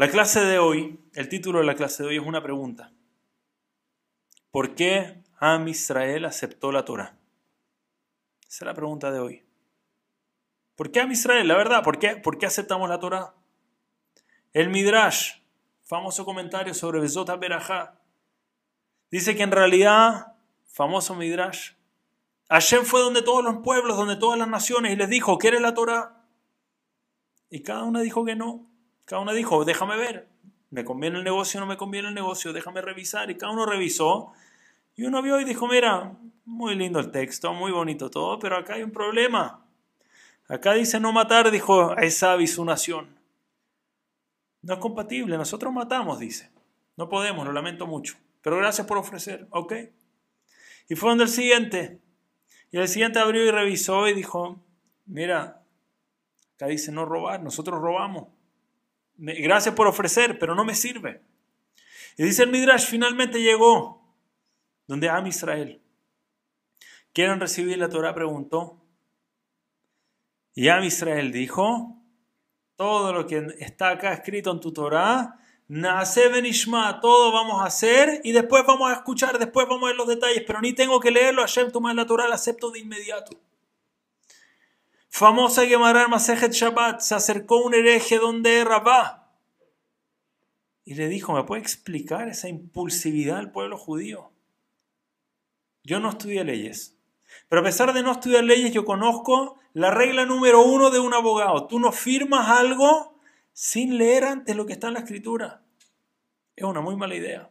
La clase de hoy, el título de la clase de hoy es una pregunta. ¿Por qué Am Israel aceptó la Torah? Esa es la pregunta de hoy. ¿Por qué Am Israel? La verdad, ¿por qué, ¿por qué aceptamos la Torah? El Midrash, famoso comentario sobre Besota Berajá, dice que en realidad, famoso Midrash, Hashem fue donde todos los pueblos, donde todas las naciones, y les dijo, ¿quieres la Torah? Y cada una dijo que no. Cada una dijo, déjame ver, me conviene el negocio no me conviene el negocio, déjame revisar. Y cada uno revisó. Y uno vio y dijo, mira, muy lindo el texto, muy bonito todo, pero acá hay un problema. Acá dice no matar, dijo Esav y su nación. No es compatible, nosotros matamos, dice. No podemos, lo lamento mucho. Pero gracias por ofrecer, ¿ok? Y fue donde el siguiente. Y el siguiente abrió y revisó y dijo, mira, acá dice no robar, nosotros robamos. Gracias por ofrecer, pero no me sirve. Y dice el Midrash, finalmente llegó donde Am Israel. ¿Quieren recibir la Torah? Preguntó. Y Am Israel dijo, todo lo que está acá escrito en tu Torah, nace benishma, todo vamos a hacer y después vamos a escuchar, después vamos a ver los detalles, pero ni tengo que leerlo, Hashem, toma la Torah, la acepto de inmediato. Famosa Gemara Masejet Shabbat, se acercó un hereje donde Rabá y le dijo, ¿me puede explicar esa impulsividad del pueblo judío? Yo no estudié leyes, pero a pesar de no estudiar leyes, yo conozco la regla número uno de un abogado. Tú no firmas algo sin leer antes lo que está en la escritura. Es una muy mala idea.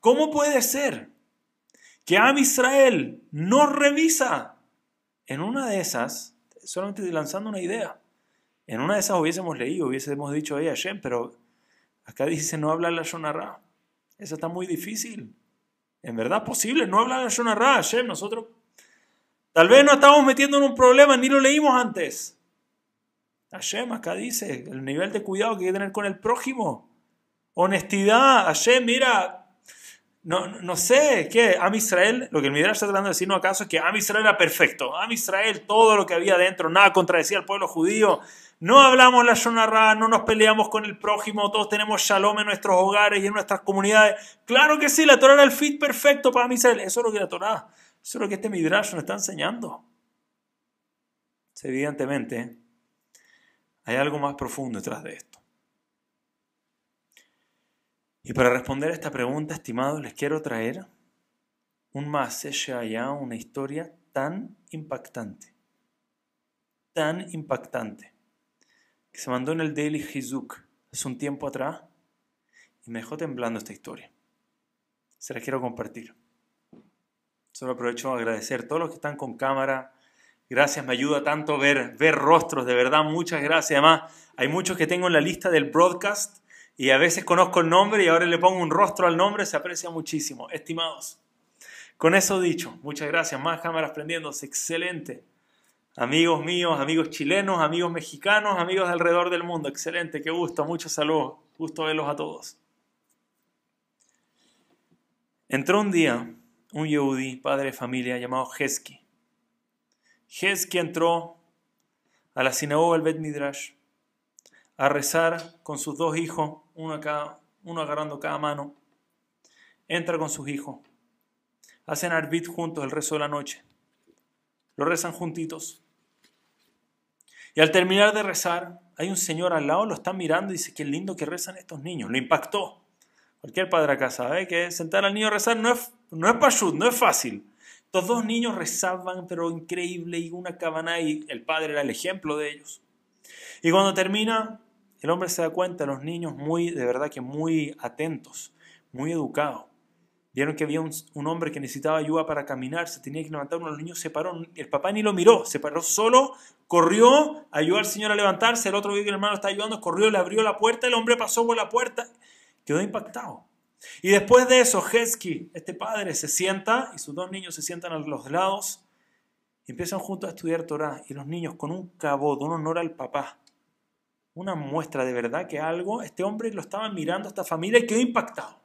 ¿Cómo puede ser que Am Israel no revisa en una de esas solamente lanzando una idea. En una de esas hubiésemos leído, hubiésemos dicho, hey Hashem, pero acá dice no habla la Shonará. Eso está muy difícil. En verdad posible, no habla la Shonará, Hashem, nosotros tal vez no estamos metiendo en un problema, ni lo leímos antes. Hashem acá dice el nivel de cuidado que hay que tener con el prójimo. Honestidad, Hashem, mira, no, no sé, ¿qué? Am Israel, lo que el Midrash está tratando de decirnos acaso es que Am Israel era perfecto. Am Israel, todo lo que había dentro, nada contradecía al pueblo judío. No hablamos la Shonarra, no nos peleamos con el prójimo, todos tenemos shalom en nuestros hogares y en nuestras comunidades. Claro que sí, la Torah era el fit perfecto para Am Israel. Eso es lo que la Torah, eso es lo que este Midrash nos está enseñando. Evidentemente, hay algo más profundo detrás de esto. Y para responder a esta pregunta, estimados, les quiero traer un más allá, una historia tan impactante, tan impactante, que se mandó en el Daily Hizuk hace un tiempo atrás y me dejó temblando esta historia. Se la quiero compartir. Solo aprovecho a agradecer a todos los que están con cámara. Gracias, me ayuda tanto ver, ver rostros, de verdad, muchas gracias. Además, hay muchos que tengo en la lista del broadcast y a veces conozco el nombre y ahora le pongo un rostro al nombre, se aprecia muchísimo. Estimados, con eso dicho, muchas gracias. Más cámaras prendiéndose, excelente. Amigos míos, amigos chilenos, amigos mexicanos, amigos de alrededor del mundo, excelente, qué gusto, muchos saludos, gusto verlos a todos. Entró un día un yehudi, padre de familia, llamado Hesky. Hesky entró a la sinagoga del Bet Midrash a rezar con sus dos hijos, uno, uno agarrando cada mano. Entra con sus hijos. Hacen arbit juntos el rezo de la noche. Lo rezan juntitos. Y al terminar de rezar, hay un señor al lado, lo está mirando y dice, qué lindo que rezan estos niños. Lo impactó. Cualquier padre acá sabe que sentar al niño a rezar no es, no es no es fácil. Estos dos niños rezaban, pero increíble, y una cabana, y el padre era el ejemplo de ellos. Y cuando termina, el hombre se da cuenta, los niños muy, de verdad que muy atentos, muy educados. Vieron que había un, hombre que necesitaba ayuda para caminar, se tenía que levantar, uno de los niños se paró, el papá ni lo miró, se paró solo, corrió, ayudó al señor a levantarse, el otro vio que el hermano estaba ayudando, corrió, le abrió la puerta, el hombre pasó por la puerta, quedó impactado. Y después de eso, Hesky, este padre, se sienta y sus dos niños se sientan a los lados y empiezan juntos a estudiar Torah. Y los niños, con un cabot, un honor al papá, una muestra de verdad que algo, este hombre lo estaba mirando a esta familia y quedó impactado.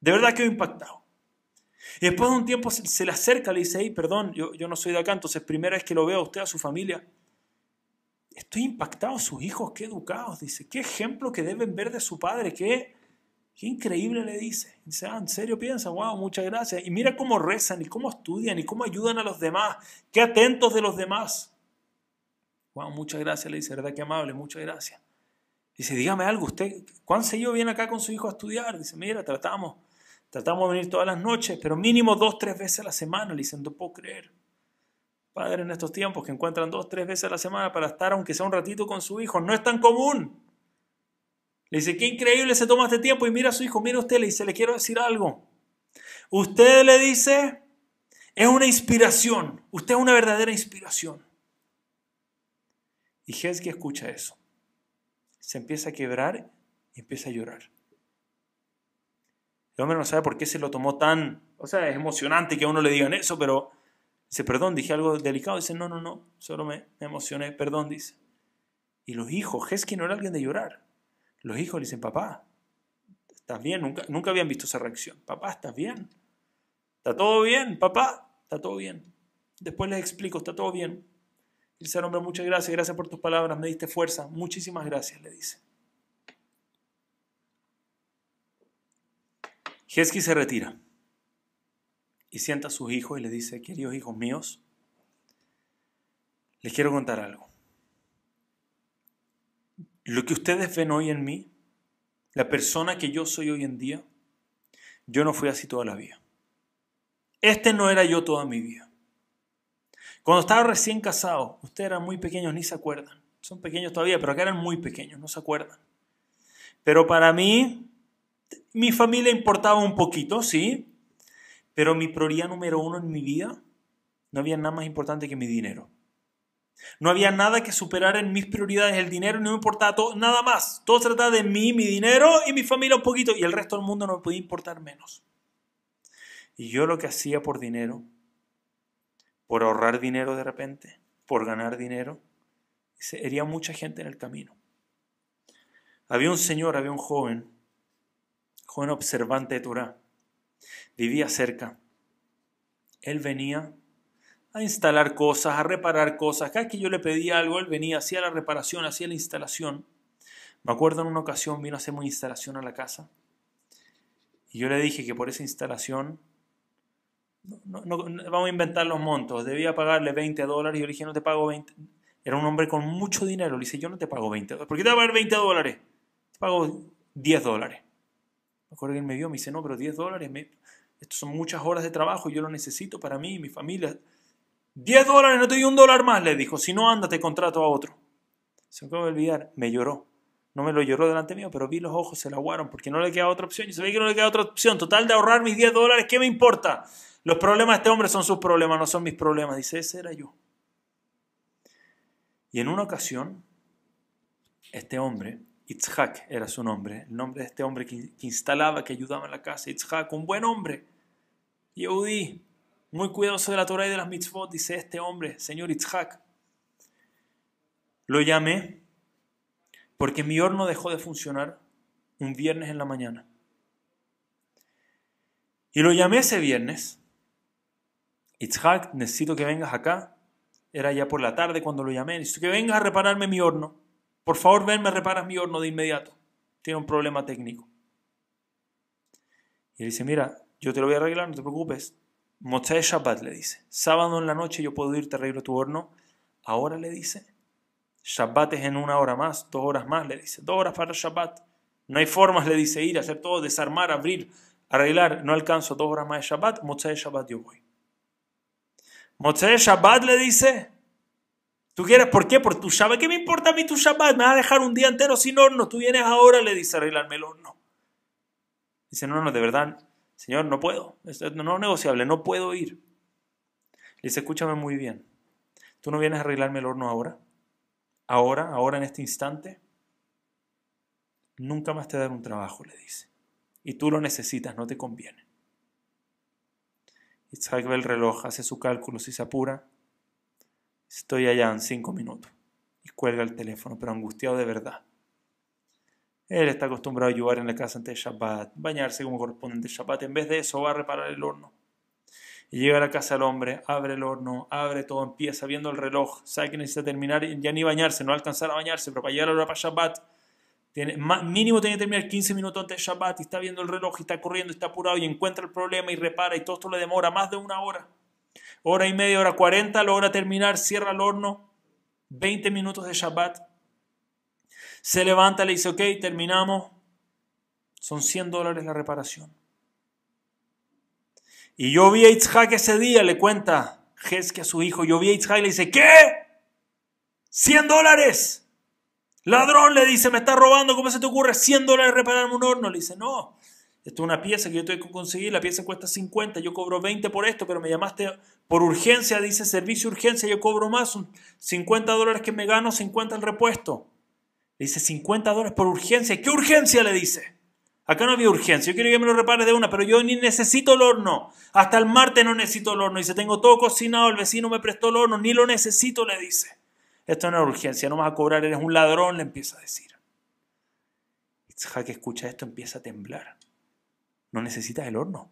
De verdad quedó impactado. Y después de un tiempo se, le acerca, le dice, hey, perdón, yo, yo no soy de acá, entonces primera vez que lo veo a usted, a su familia. Estoy impactado, sus hijos, qué educados, dice, qué ejemplo que deben ver de su padre, qué, qué increíble le dice. Dice, ah, en serio piensa, wow, muchas gracias. Y mira cómo rezan y cómo estudian y cómo ayudan a los demás, qué atentos de los demás. Muchas gracias, le dice, verdad que amable, muchas gracias. Dice, dígame algo, usted, ¿cuán seguido viene acá con su hijo a estudiar? Dice, mira, tratamos, tratamos de venir todas las noches, pero mínimo dos, tres veces a la semana. Le dicen, no puedo creer. Padre, en estos tiempos que encuentran dos, tres veces a la semana para estar, aunque sea un ratito con su hijo, no es tan común. Le dice, qué increíble se toma este tiempo y mira a su hijo, mira usted, le dice, le quiero decir algo. Usted le dice, es una inspiración, usted es una verdadera inspiración. Y Hezki escucha eso. Se empieza a quebrar y empieza a llorar. El hombre no sabe por qué se lo tomó tan... O sea, es emocionante que a uno le digan eso, pero dice, perdón, dije algo delicado. Dice, no, no, no, solo me, emocioné, perdón, dice. Y los hijos, Hezki no era alguien de llorar. Los hijos le dicen, papá, ¿estás bien? Nunca, nunca habían visto esa reacción. Papá, ¿estás bien? ¿Está todo bien? Papá, ¿está todo bien? Después les explico, está todo bien. Dice al hombre, muchas gracias, gracias por tus palabras, me diste fuerza, muchísimas gracias, le dice. Hesky se retira y sienta a sus hijos y le dice, queridos hijos míos, les quiero contar algo. Lo que ustedes ven hoy en mí, la persona que yo soy hoy en día, yo no fui así toda la vida. Este no era yo toda mi vida. Cuando estaba recién casado, ustedes eran muy pequeños, ni se acuerdan. Son pequeños todavía, pero acá eran muy pequeños, no se acuerdan. Pero para mí, mi familia importaba un poquito, sí, pero mi prioridad número uno en mi vida, no había nada más importante que mi dinero. No había nada que superar en mis prioridades el dinero, no me importaba todo, nada más. Todo se trataba de mí, mi dinero y mi familia un poquito, y el resto del mundo no me podía importar menos. Y yo lo que hacía por dinero por ahorrar dinero de repente, por ganar dinero, se hería mucha gente en el camino. Había un señor, había un joven, joven observante de Torah, vivía cerca. Él venía a instalar cosas, a reparar cosas. Cada vez que yo le pedía algo, él venía, hacía la reparación, hacía la instalación. Me acuerdo en una ocasión vino a hacer una instalación a la casa. Y yo le dije que por esa instalación no, vamos a inventar los montos, debía pagarle 20 dólares, y yo le dije, no te pago 20. Era un hombre con mucho dinero, le dije, yo no te pago 20 dólares. ¿Por qué te voy a pagar 20 dólares? Te pago 10 dólares. Me acuerdo que él me vio, me dice, no, pero 10 dólares, me... estos son muchas horas de trabajo, yo lo necesito para mí y mi familia. 10 dólares, no te doy un dólar más, le dijo, si no, anda, te contrato a otro. Se me acaba de olvidar, me lloró. No me lo lloró delante mío, pero vi los ojos, se la aguaron, porque no le queda otra opción. Y ve que no le queda otra opción. Total de ahorrar mis 10 dólares, ¿qué me importa? Los problemas de este hombre son sus problemas, no son mis problemas. Dice, ese era yo. Y en una ocasión, este hombre, Itzhak era su nombre, el nombre de este hombre que, instalaba, que ayudaba en la casa, Itzhak, un buen hombre, Yehudi, muy cuidadoso de la Torah y de las mitzvot, dice este hombre, señor Itzhak. Lo llamé porque mi horno dejó de funcionar un viernes en la mañana. Y lo llamé ese viernes Itzhak, necesito que vengas acá. Era ya por la tarde cuando lo llamé. Necesito que vengas a repararme mi horno. Por favor, ven, me reparas mi horno de inmediato. Tiene un problema técnico. Y él dice, mira, yo te lo voy a arreglar, no te preocupes. Motzai Shabbat le dice. Sábado en la noche yo puedo irte a arreglo tu horno. Ahora le dice. Shabbat es en una hora más, dos horas más, le dice. Dos horas para Shabbat. No hay formas, le dice, ir, hacer todo, desarmar, abrir, arreglar. No alcanzo dos horas más de Shabbat. Motzai Shabbat yo voy. Motzei Shabbat le dice, ¿tú quieres por qué? Por tu Shabbat. ¿Qué me importa a mí tu Shabbat? Me vas a dejar un día entero sin horno. Tú vienes ahora, le dice, arreglarme el horno. Dice, no, no, de verdad, Señor, no puedo. No es negociable, no puedo ir. Le dice, escúchame muy bien. ¿Tú no vienes a arreglarme el horno ahora? Ahora, ahora en este instante. Nunca más te daré un trabajo, le dice. Y tú lo necesitas, no te conviene. Isaac ve el reloj, hace su cálculo, si se apura. Estoy allá en cinco minutos. Y cuelga el teléfono, pero angustiado de verdad. Él está acostumbrado a ayudar en la casa antes de Shabbat, bañarse como corresponde de Shabbat. En vez de eso, va a reparar el horno. Llega a la casa del hombre, abre el horno, abre todo, empieza viendo el reloj, sabe que necesita terminar, ya ni bañarse, no va a alcanzar a bañarse, pero para llegar a la hora para Shabbat, mínimo tiene que terminar 15 minutos antes de Shabbat y está viendo el reloj y está corriendo, está apurado y encuentra el problema y repara y todo esto le demora más de una hora. Hora y media, hora 40, logra terminar, cierra el horno, 20 minutos de Shabbat. Se levanta, le dice, ok, terminamos, son 100 dólares la reparación. Y yo vi a Itzhak ese día, le cuenta Jesque a su hijo, yo vi a Itzhak y le dice, ¿qué? ¿100 dólares? Ladrón, le dice, me está robando, ¿cómo se te ocurre? 100 dólares repararme un horno. Le dice, no, esto es una pieza que yo tengo que conseguir, la pieza cuesta 50, yo cobro 20 por esto, pero me llamaste por urgencia, dice servicio urgencia, yo cobro más, 50 dólares que me gano, 50 el repuesto. Le dice, 50 dólares por urgencia. ¿Qué urgencia? Le dice. Acá no había urgencia. Yo quiero que me lo repares de una, pero yo ni necesito el horno. Hasta el martes no necesito el horno. Dice, tengo todo cocinado, el vecino me prestó el horno, ni lo necesito, le dice. Esto no es urgencia, no vas a cobrar, eres un ladrón, le empieza a decir. que escucha esto, empieza a temblar. No necesitas el horno.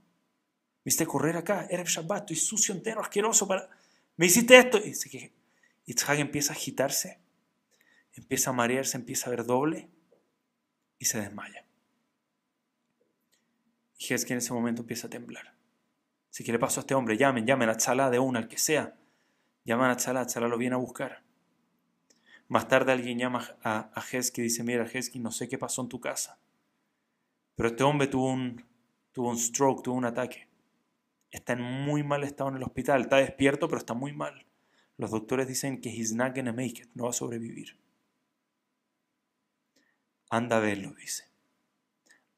Viste correr acá, eres Shabbat, estoy sucio entero, asqueroso. Para... Me hiciste esto. Y dice que Itzhak empieza a agitarse, empieza a marearse, empieza a ver doble y se desmaya. Y es en ese momento empieza a temblar. Si quiere paso a este hombre, llamen, llamen a Chalá de una, al que sea. Llaman a Chalá, Chalá lo viene a buscar. Más tarde alguien llama a, a y dice, mira Hesky, no sé qué pasó en tu casa. Pero este hombre tuvo un, tuvo un stroke, tuvo un ataque. Está en muy mal estado en el hospital. Está despierto, pero está muy mal. Los doctores dicen que he's not make it, no va a sobrevivir. Anda a verlo, dice.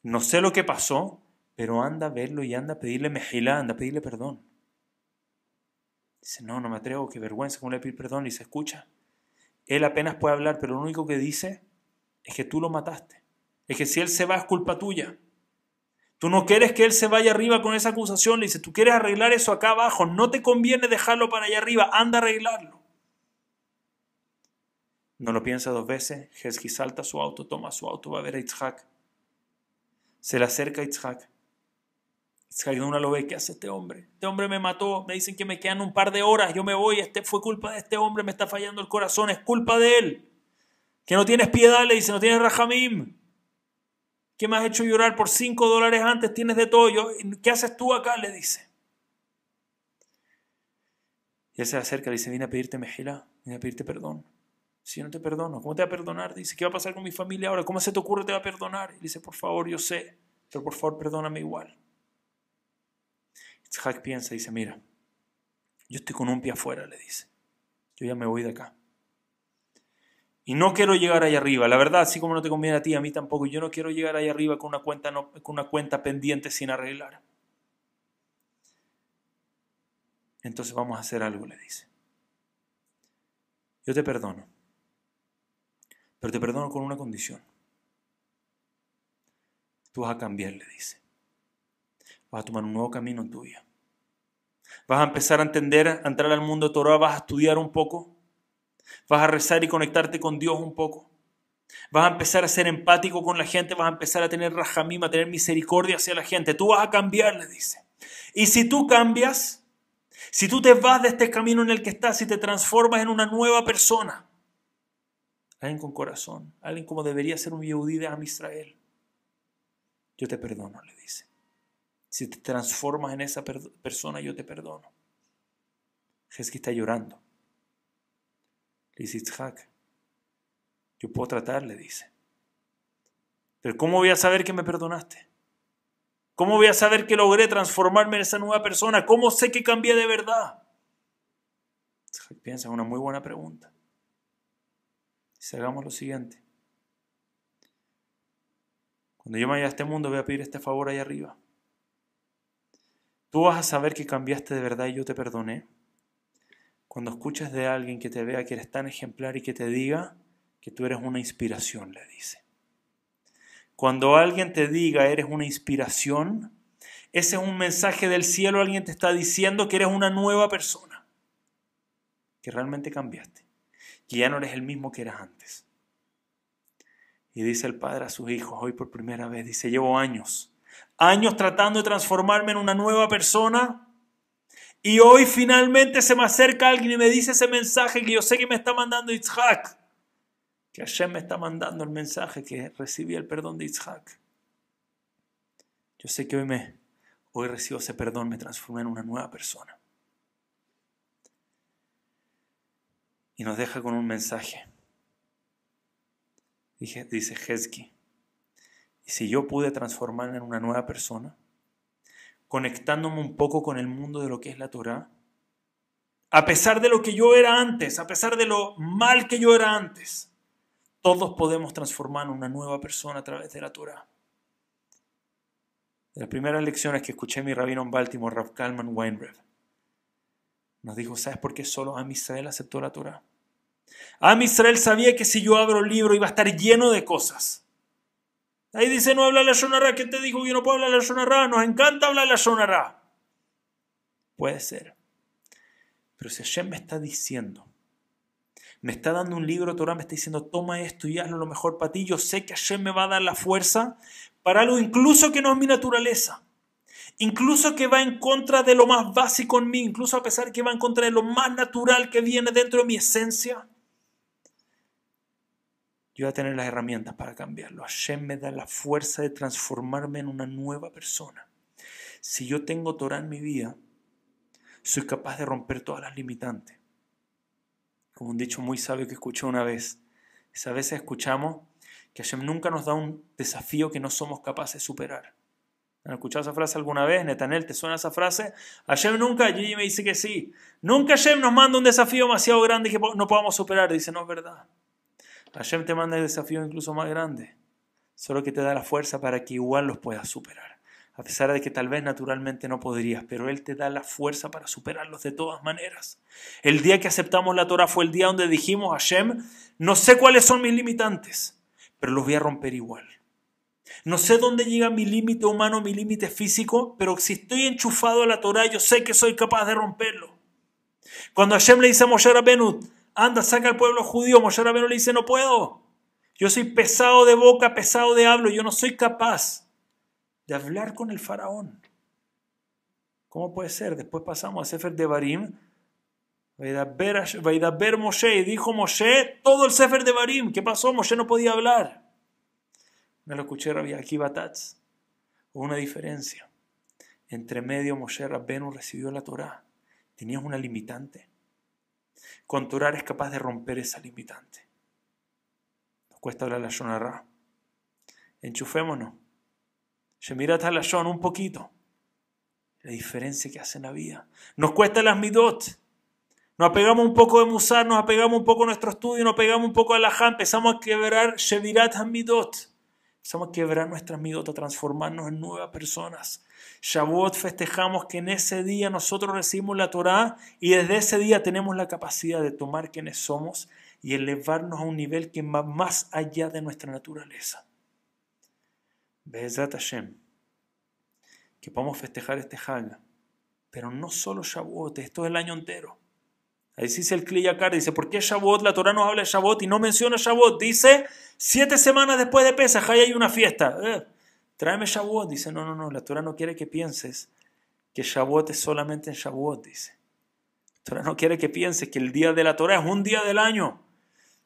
No sé lo que pasó, pero anda a verlo y anda a pedirle mejilá, anda a pedirle perdón. Dice, no, no me atrevo, qué vergüenza, ¿cómo le pedir perdón? Y se escucha. Él apenas puede hablar, pero lo único que dice es que tú lo mataste. Es que si él se va es culpa tuya. Tú no quieres que él se vaya arriba con esa acusación. Le dice, tú quieres arreglar eso acá abajo. No te conviene dejarlo para allá arriba. Anda a arreglarlo. No lo piensa dos veces. Hezki salta su auto, toma su auto, va a ver a Itzhak. Se le acerca a Itzhak una lo ve, ¿qué hace este hombre? Este hombre me mató, me dicen que me quedan un par de horas, yo me voy, este fue culpa de este hombre, me está fallando el corazón, es culpa de él. Que no tienes piedad, le dice, no tienes rajamim. ¿Qué me has hecho llorar por cinco dólares antes? Tienes de todo. Yo, ¿Qué haces tú acá? Le dice. Y él se acerca, le dice, vine a pedirte mejila, vine a pedirte perdón. Si yo no te perdono, ¿cómo te va a perdonar? Dice, ¿qué va a pasar con mi familia ahora? ¿Cómo se te ocurre te va a perdonar? Y dice, por favor, yo sé, pero por favor, perdóname igual. Itzhak piensa y dice, mira, yo estoy con un pie afuera, le dice. Yo ya me voy de acá. Y no quiero llegar ahí arriba. La verdad, así como no te conviene a ti, a mí tampoco. Yo no quiero llegar ahí arriba con una cuenta, con una cuenta pendiente sin arreglar. Entonces vamos a hacer algo, le dice. Yo te perdono. Pero te perdono con una condición. Tú vas a cambiar, le dice vas a tomar un nuevo camino en tu vida. Vas a empezar a entender, a entrar al mundo de Torah, vas a estudiar un poco, vas a rezar y conectarte con Dios un poco. Vas a empezar a ser empático con la gente, vas a empezar a tener rajamim, a tener misericordia hacia la gente. Tú vas a cambiar, le dice. Y si tú cambias, si tú te vas de este camino en el que estás y te transformas en una nueva persona, alguien con corazón, alguien como debería ser un Yehudí de Am Israel, yo te perdono, le dice. Si te transformas en esa persona, yo te perdono. Jesús está llorando. Le dice Itzhak, yo puedo tratar, le dice. Pero ¿cómo voy a saber que me perdonaste? ¿Cómo voy a saber que logré transformarme en esa nueva persona? ¿Cómo sé que cambié de verdad? Itzhak piensa, una muy buena pregunta. Si hagamos lo siguiente. Cuando yo me vaya a este mundo voy a pedir este favor ahí arriba. Tú vas a saber que cambiaste de verdad y yo te perdoné. Cuando escuches de alguien que te vea que eres tan ejemplar y que te diga que tú eres una inspiración, le dice. Cuando alguien te diga eres una inspiración, ese es un mensaje del cielo, alguien te está diciendo que eres una nueva persona, que realmente cambiaste, que ya no eres el mismo que eras antes. Y dice el padre a sus hijos hoy por primera vez, dice, llevo años años tratando de transformarme en una nueva persona Y hoy finalmente se me acerca alguien y me dice ese mensaje que yo sé que me está mandando Yitzhak. Que Hashem me está mandando el mensaje que recibí el perdón de Yitzhak. Yo sé que hoy, me, hoy recibo ese perdón, me transformé en una nueva persona. Y nos deja con un mensaje. Dice Hezki, si yo pude transformarme en una nueva persona, conectándome un poco con el mundo de lo que es la Torah, a pesar de lo que yo era antes, a pesar de lo mal que yo era antes, todos podemos transformar en una nueva persona a través de la Torah. De las primeras lecciones que escuché mi rabino en Baltimore, Rav Kalman Weinrev, nos dijo, ¿sabes por qué solo Am Israel aceptó la Torah? Am Israel sabía que si yo abro el libro iba a estar lleno de cosas. Ahí dice, no habla la Shonara. ¿Quién te dijo que no puedo hablar la Shonara? Nos encanta hablar la Shonara. Puede ser. Pero si Hashem me está diciendo, me está dando un libro Torah, me está diciendo, toma esto y hazlo lo mejor para ti, yo sé que Hashem me va a dar la fuerza para algo incluso que no es mi naturaleza. Incluso que va en contra de lo más básico en mí, incluso a pesar que va en contra de lo más natural que viene dentro de mi esencia yo voy a tener las herramientas para cambiarlo. Hashem me da la fuerza de transformarme en una nueva persona. Si yo tengo Torah en mi vida, soy capaz de romper todas las limitantes. Como un dicho muy sabio que escuché una vez. a veces escuchamos que Hashem nunca nos da un desafío que no somos capaces de superar. ¿Han escuchado esa frase alguna vez? Netanel, ¿te suena esa frase? Hashem nunca, Gigi me dice que sí. Nunca Hashem nos manda un desafío demasiado grande que no podamos superar. Dice, no es verdad. Hashem te manda el desafío incluso más grande, solo que te da la fuerza para que igual los puedas superar. A pesar de que tal vez naturalmente no podrías, pero Él te da la fuerza para superarlos de todas maneras. El día que aceptamos la Torah fue el día donde dijimos, Hashem, no sé cuáles son mis limitantes, pero los voy a romper igual. No sé dónde llega mi límite humano, mi límite físico, pero si estoy enchufado a la Torah, yo sé que soy capaz de romperlo. Cuando Hashem le dice a Moshe anda, saca al pueblo judío. Moshe Rabbeinu le dice, no puedo. Yo soy pesado de boca, pesado de hablo. Yo no soy capaz de hablar con el faraón. ¿Cómo puede ser? Después pasamos a Sefer de Barim. ver Moshe. Y dijo Moshe todo el Sefer de Barim. ¿Qué pasó? Moshe no podía hablar. Me lo escuché Rabbi Akiva Tatz. Hubo una diferencia. Entre medio Moshe Rabbeinu recibió la Torah. Tenías una limitante. Con Torah es capaz de romper esa limitante. Nos cuesta hablar la Shonarra. Enchufémonos. Shemirat Halashon un poquito. La diferencia que hace en la vida. Nos cuesta las midot. Nos apegamos un poco de Musar, nos apegamos un poco a nuestro estudio, nos apegamos un poco a la empezamos a quebrar Shemirat Hamidot. Empezamos a quebrar nuestras midot, a transformarnos en nuevas personas. Shavuot festejamos que en ese día nosotros recibimos la Torá y desde ese día tenemos la capacidad de tomar quienes somos y elevarnos a un nivel que va más allá de nuestra naturaleza. Be'ezat Hashem, que podamos festejar este Hag, pero no solo Shavuot, esto es el año entero. Ahí dice el Kliyakar, dice, ¿por qué Shavuot? La Torah nos habla de Shavuot y no menciona Shavuot. Dice, siete semanas después de Pesach, hay una fiesta. Eh, tráeme Shavuot. Dice, no, no, no, la Torah no quiere que pienses que Shavuot es solamente en Shavuot, dice. La Torah no quiere que pienses que el día de la Torah es un día del año.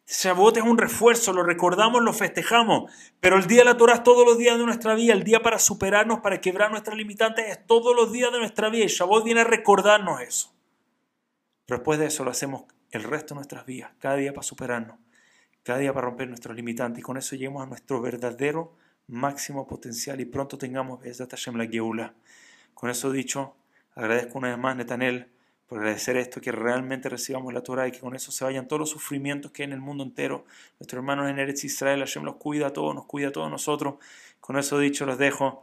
Shavuot es un refuerzo, lo recordamos, lo festejamos, pero el día de la Torah es todos los días de nuestra vida, el día para superarnos, para quebrar nuestras limitantes, es todos los días de nuestra vida y Shavuot viene a recordarnos eso. Pero después de eso lo hacemos el resto de nuestras vidas, cada día para superarnos, cada día para romper nuestros limitantes y con eso lleguemos a nuestro verdadero máximo potencial y pronto tengamos Hashem la Geula. Con eso dicho, agradezco una vez más, Netanel, por agradecer esto, que realmente recibamos la Torah y que con eso se vayan todos los sufrimientos que hay en el mundo entero. Nuestros hermanos en Eretz Israel, Hashem los cuida a todos, nos cuida a todos nosotros. Con eso dicho, los dejo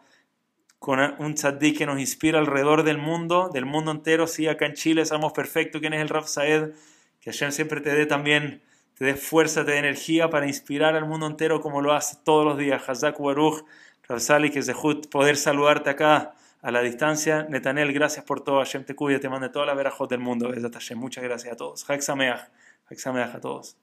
con un tzaddik que nos inspira alrededor del mundo, del mundo entero. Sí, acá en Chile sabemos perfecto quién es el Rav Saed. Que Hashem siempre te dé también te dé fuerza, te dé energía para inspirar al mundo entero como lo hace todos los días. Hazak Baruch, Sali, que de poder saludarte acá a la distancia. Netanel, gracias por todo. Hashem te cuide, te mande toda la verajot del mundo. Muchas gracias a todos. Hak Sameach. a todos.